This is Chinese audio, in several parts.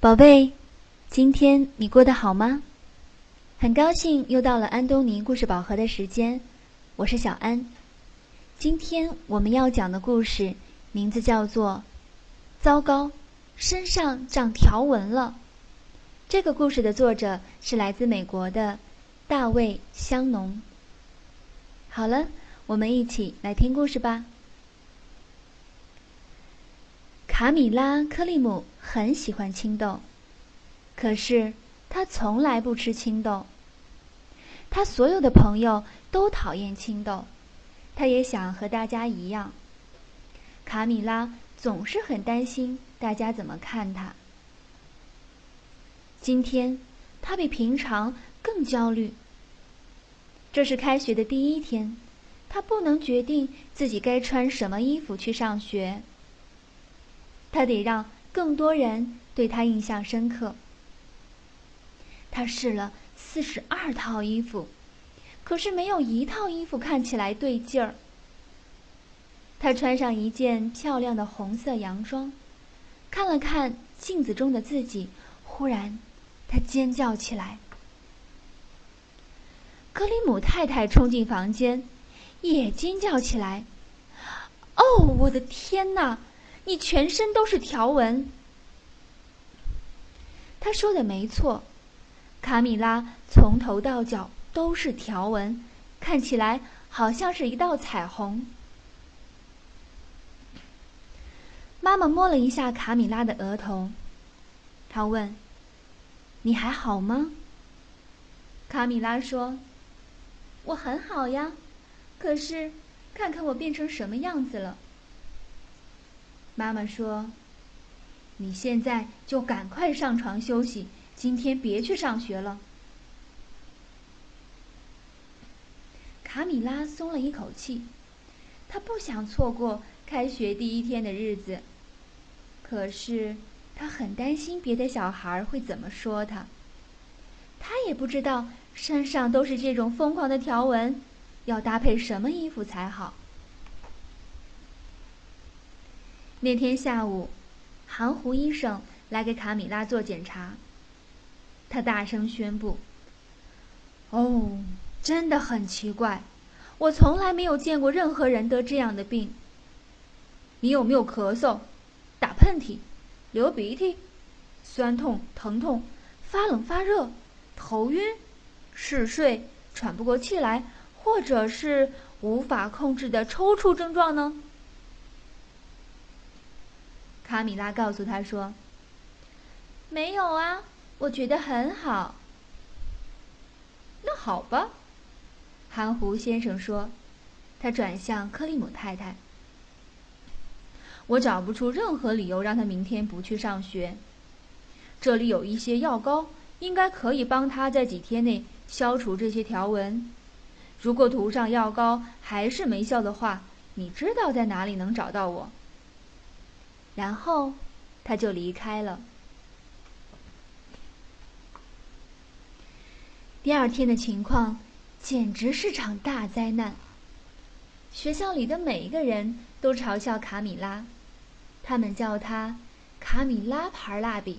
宝贝，今天你过得好吗？很高兴又到了安东尼故事宝盒的时间，我是小安。今天我们要讲的故事名字叫做《糟糕，身上长条纹了》。这个故事的作者是来自美国的大卫·香农。好了，我们一起来听故事吧。卡米拉·克利姆很喜欢青豆，可是他从来不吃青豆。他所有的朋友都讨厌青豆，他也想和大家一样。卡米拉总是很担心大家怎么看他。今天，他比平常更焦虑。这是开学的第一天，他不能决定自己该穿什么衣服去上学。他得让更多人对他印象深刻。他试了四十二套衣服，可是没有一套衣服看起来对劲儿。他穿上一件漂亮的红色洋装，看了看镜子中的自己，忽然，他尖叫起来。格里姆太太冲进房间，也尖叫起来：“哦，我的天哪！”你全身都是条纹。他说的没错，卡米拉从头到脚都是条纹，看起来好像是一道彩虹。妈妈摸了一下卡米拉的额头，她问：“你还好吗？”卡米拉说：“我很好呀，可是看看我变成什么样子了。”妈妈说：“你现在就赶快上床休息，今天别去上学了。”卡米拉松了一口气，她不想错过开学第一天的日子。可是，她很担心别的小孩会怎么说她。她也不知道身上都是这种疯狂的条纹，要搭配什么衣服才好。那天下午，韩胡医生来给卡米拉做检查。他大声宣布：“哦，真的很奇怪，我从来没有见过任何人得这样的病。你有没有咳嗽、打喷嚏、流鼻涕、酸痛、疼痛、发冷发热、头晕、嗜睡、喘不过气来，或者是无法控制的抽搐症状呢？”卡米拉告诉他说：“没有啊，我觉得很好。”那好吧，含糊先生说。他转向克里姆太太：“我找不出任何理由让他明天不去上学。这里有一些药膏，应该可以帮他在几天内消除这些条纹。如果涂上药膏还是没效的话，你知道在哪里能找到我。”然后，他就离开了。第二天的情况简直是场大灾难。学校里的每一个人都嘲笑卡米拉，他们叫她“卡米拉牌蜡笔”，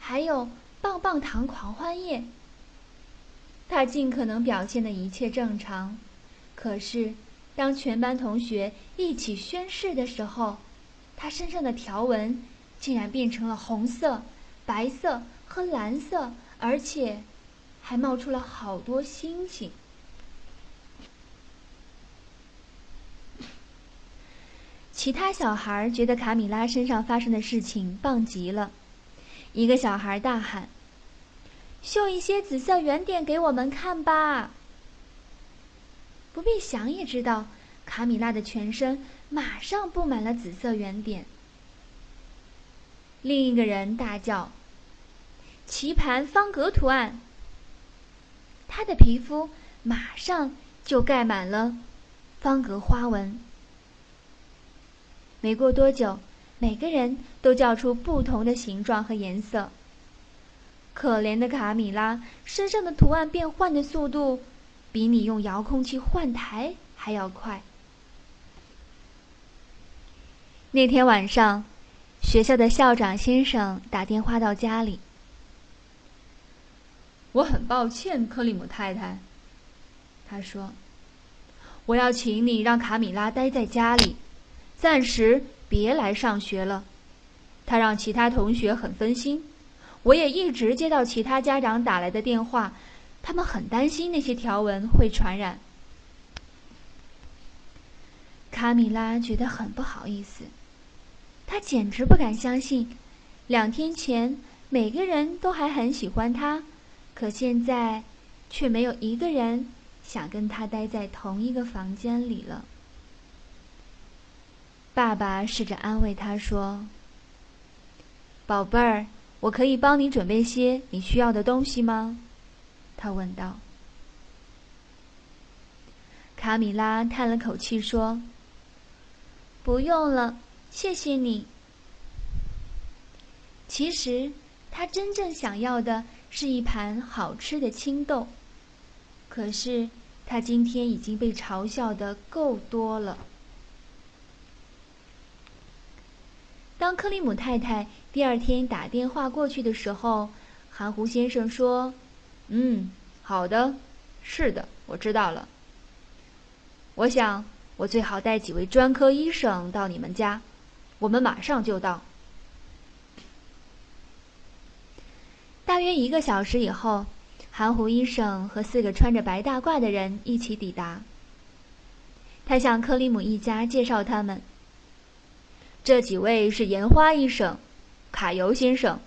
还有“棒棒糖狂欢夜”。他尽可能表现的一切正常，可是当全班同学一起宣誓的时候，他身上的条纹竟然变成了红色、白色和蓝色，而且还冒出了好多星星。其他小孩觉得卡米拉身上发生的事情棒极了，一个小孩大喊：“绣一些紫色圆点给我们看吧！”不必想也知道，卡米拉的全身。马上布满了紫色圆点。另一个人大叫：“棋盘方格图案！”他的皮肤马上就盖满了方格花纹。没过多久，每个人都叫出不同的形状和颜色。可怜的卡米拉身上的图案变换的速度，比你用遥控器换台还要快。那天晚上，学校的校长先生打电话到家里。我很抱歉，克里姆太太。他说：“我要请你让卡米拉待在家里，暂时别来上学了。他让其他同学很分心。我也一直接到其他家长打来的电话，他们很担心那些条纹会传染。”卡米拉觉得很不好意思，他简直不敢相信，两天前每个人都还很喜欢他。可现在，却没有一个人想跟他待在同一个房间里了。爸爸试着安慰他说：“宝贝儿，我可以帮你准备些你需要的东西吗？”他问道。卡米拉叹了口气说：“不用了，谢谢你。”其实，他真正想要的。是一盘好吃的青豆，可是他今天已经被嘲笑的够多了。当克里姆太太第二天打电话过去的时候，含糊先生说：“嗯，好的，是的，我知道了。我想我最好带几位专科医生到你们家，我们马上就到。”大约一个小时以后，韩胡医生和四个穿着白大褂的人一起抵达。他向克里姆一家介绍他们：这几位是岩花医生、卡尤先生、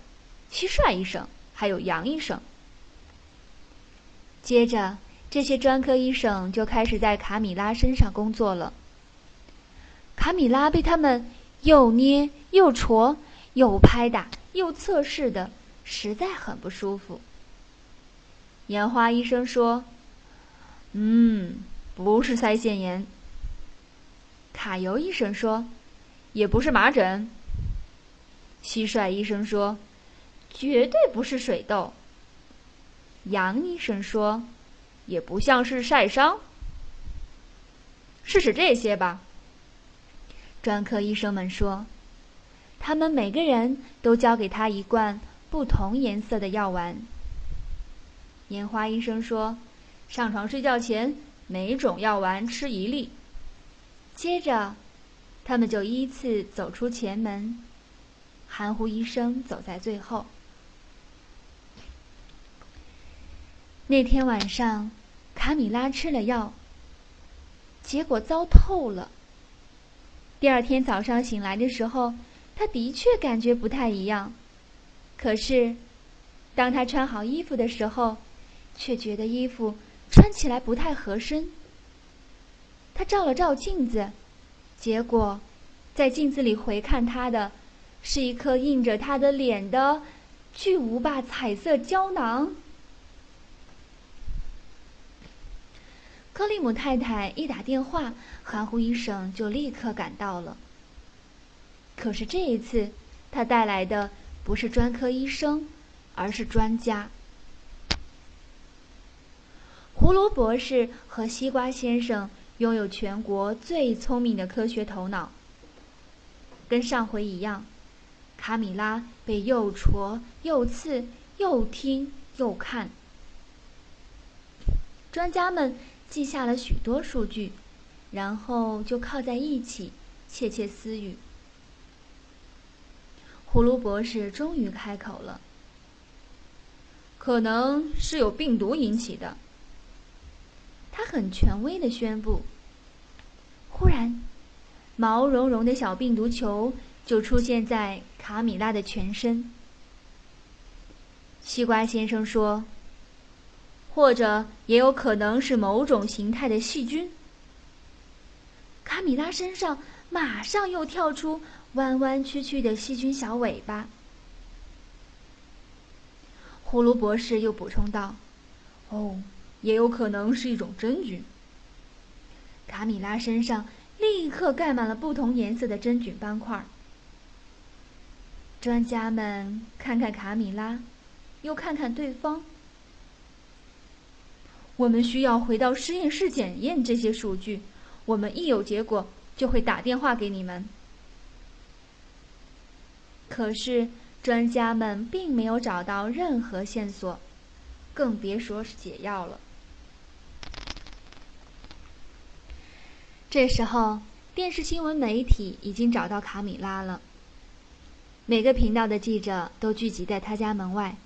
蟋蟀医生，还有杨医生。接着，这些专科医生就开始在卡米拉身上工作了。卡米拉被他们又捏又戳，又拍打又测试的。实在很不舒服。烟花医生说：“嗯，不是腮腺炎。”卡尤医生说：“也不是麻疹。”蟋蟀医生说：“绝对不是水痘。”杨医生说：“也不像是晒伤。”试试这些吧。专科医生们说：“他们每个人都交给他一罐。”不同颜色的药丸。烟花医生说：“上床睡觉前，每种药丸吃一粒。”接着，他们就依次走出前门，含糊医生走在最后。那天晚上，卡米拉吃了药，结果糟透了。第二天早上醒来的时候，他的确感觉不太一样。可是，当他穿好衣服的时候，却觉得衣服穿起来不太合身。他照了照镜子，结果，在镜子里回看他的，是一颗印着他的脸的巨无霸彩色胶囊。克里姆太太一打电话，含糊医生就立刻赶到了。可是这一次，他带来的。不是专科医生，而是专家。胡萝博士和西瓜先生拥有全国最聪明的科学头脑。跟上回一样，卡米拉被又戳又刺，又听又看。专家们记下了许多数据，然后就靠在一起窃窃私语。葫芦博士终于开口了：“可能是有病毒引起的。”他很权威的宣布。忽然，毛茸茸的小病毒球就出现在卡米拉的全身。西瓜先生说：“或者也有可能是某种形态的细菌。”卡米拉身上马上又跳出。弯弯曲曲的细菌小尾巴。呼噜博士又补充道：“哦，也有可能是一种真菌。”卡米拉身上立刻盖满了不同颜色的真菌斑块。专家们看看卡米拉，又看看对方。我们需要回到实验室检验这些数据。我们一有结果，就会打电话给你们。可是专家们并没有找到任何线索，更别说是解药了。这时候，电视新闻媒体已经找到卡米拉了。每个频道的记者都聚集在他家门外，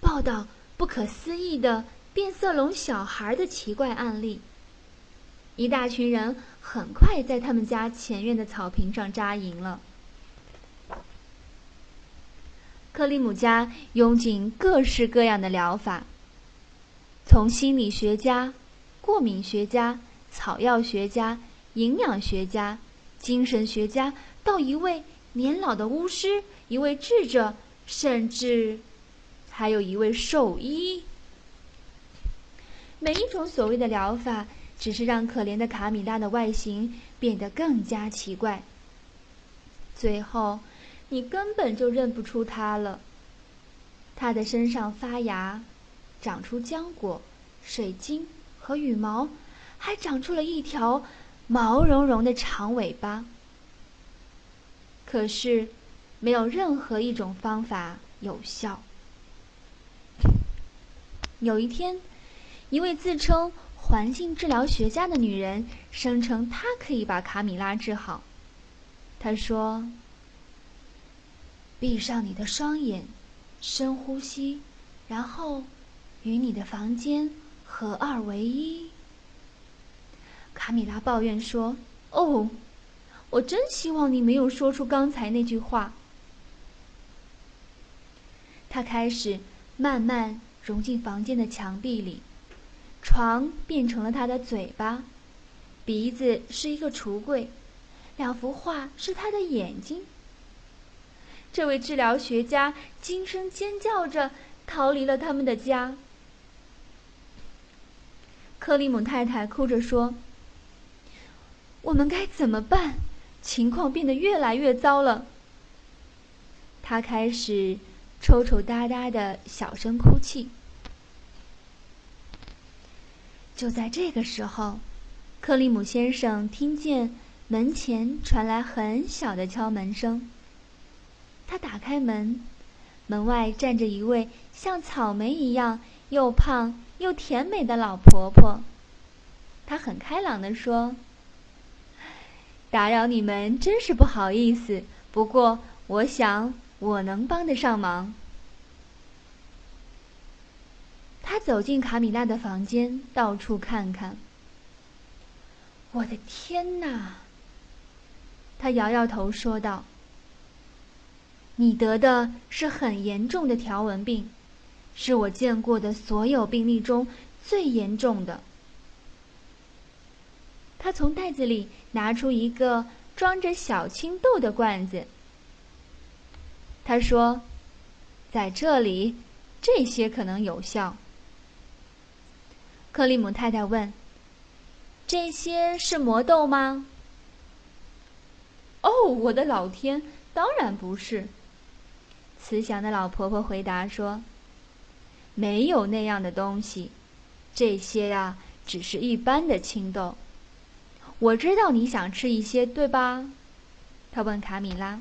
报道不可思议的变色龙小孩的奇怪案例。一大群人很快在他们家前院的草坪上扎营了。克里姆家拥挤各式各样的疗法，从心理学家、过敏学家、草药学家、营养学家、精神学家，到一位年老的巫师。一位智者，甚至还有一位兽医。每一种所谓的疗法，只是让可怜的卡米拉的外形变得更加奇怪。最后，你根本就认不出她了。她的身上发芽，长出浆果、水晶和羽毛，还长出了一条毛茸茸的长尾巴。可是。没有任何一种方法有效。有一天，一位自称环境治疗学家的女人声称她可以把卡米拉治好。她说：“闭上你的双眼，深呼吸，然后与你的房间合二为一。”卡米拉抱怨说：“哦，我真希望你没有说出刚才那句话。”他开始慢慢融进房间的墙壁里，床变成了他的嘴巴，鼻子是一个橱柜，两幅画是他的眼睛。这位治疗学家惊声尖叫着逃离了他们的家。克里姆太太哭着说：“我们该怎么办？情况变得越来越糟了。”他开始。抽抽搭搭的小声哭泣。就在这个时候，克里姆先生听见门前传来很小的敲门声。他打开门，门外站着一位像草莓一样又胖又甜美的老婆婆。她很开朗地说：“打扰你们真是不好意思，不过我想。”我能帮得上忙。他走进卡米拉的房间，到处看看。我的天哪！他摇摇头说道：“你得的是很严重的条纹病，是我见过的所有病例中最严重的。”他从袋子里拿出一个装着小青豆的罐子。他说：“在这里，这些可能有效。”克里姆太太问：“这些是魔豆吗？”“哦，我的老天，当然不是。”慈祥的老婆婆回答说：“没有那样的东西，这些呀，只是一般的青豆。我知道你想吃一些，对吧？”他问卡米拉。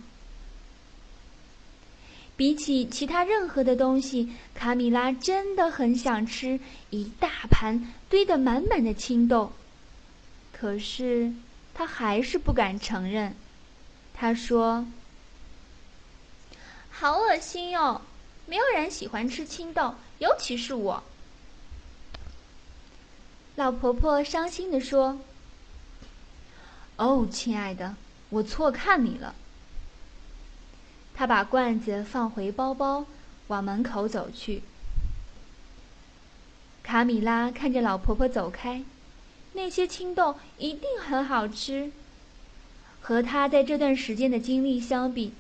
比起其他任何的东西，卡米拉真的很想吃一大盘堆得满满的青豆。可是，她还是不敢承认。她说：“好恶心哟，没有人喜欢吃青豆，尤其是我。”老婆婆伤心地说：“哦，亲爱的，我错看你了。”他把罐子放回包包，往门口走去。卡米拉看着老婆婆走开，那些青豆一定很好吃。和他在这段时间的经历相比，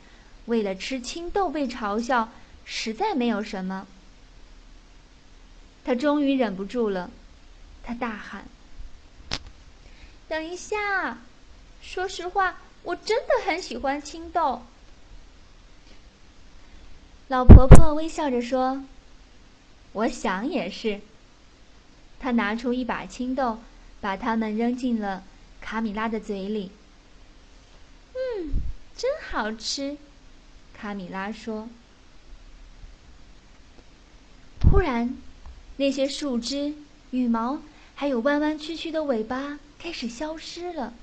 为了吃青豆被嘲笑，实在没有什么。他终于忍不住了，他大喊：“等一下！说实话，我真的很喜欢青豆。”老婆婆微笑着说：“我想也是。”她拿出一把青豆，把它们扔进了卡米拉的嘴里。“嗯，真好吃。”卡米拉说。忽然，那些树枝、羽毛，还有弯弯曲曲的尾巴开始消失了。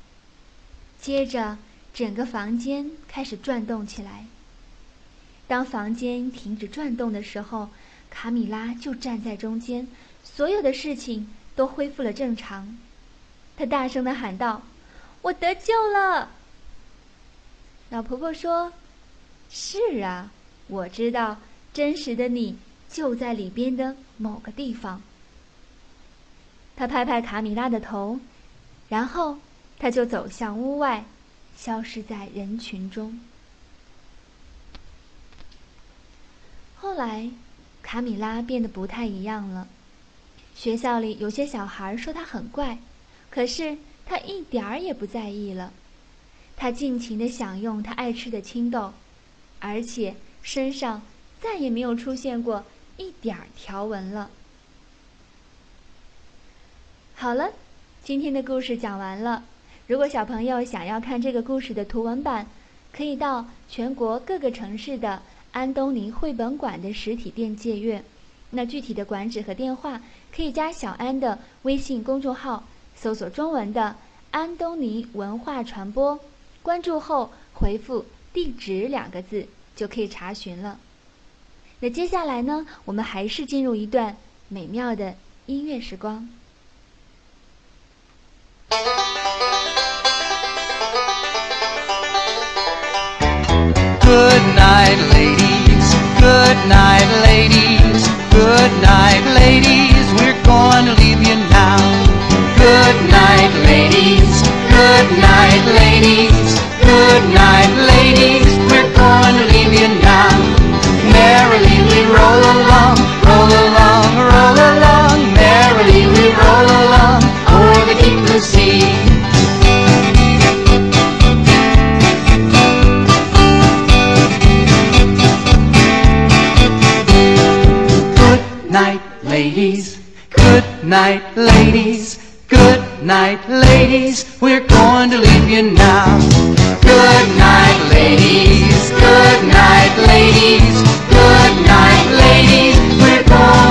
接着，整个房间开始转动起来。当房间停止转动的时候，卡米拉就站在中间，所有的事情都恢复了正常。她大声的喊道：“我得救了！”老婆婆说：“是啊，我知道，真实的你就在里边的某个地方。”她拍拍卡米拉的头，然后她就走向屋外，消失在人群中。后来，卡米拉变得不太一样了。学校里有些小孩说他很怪，可是他一点儿也不在意了。他尽情地享用他爱吃的青豆，而且身上再也没有出现过一点儿条纹了。好了，今天的故事讲完了。如果小朋友想要看这个故事的图文版，可以到全国各个城市的。安东尼绘本馆的实体店借阅，那具体的馆址和电话可以加小安的微信公众号，搜索中文的“安东尼文化传播”，关注后回复“地址”两个字就可以查询了。那接下来呢，我们还是进入一段美妙的音乐时光。Good night, ladies. Good night, ladies. Good night, ladies. We're going to leave you now. Good night, ladies. Good night, ladies. Good night, ladies. We're going to leave you now. Merrily we roll along, roll along, roll along. Merrily we roll along o'er the deep blue sea. Night, ladies. Good night, ladies. We're going to leave you now. Good night, ladies. Good night, ladies. Good night, ladies.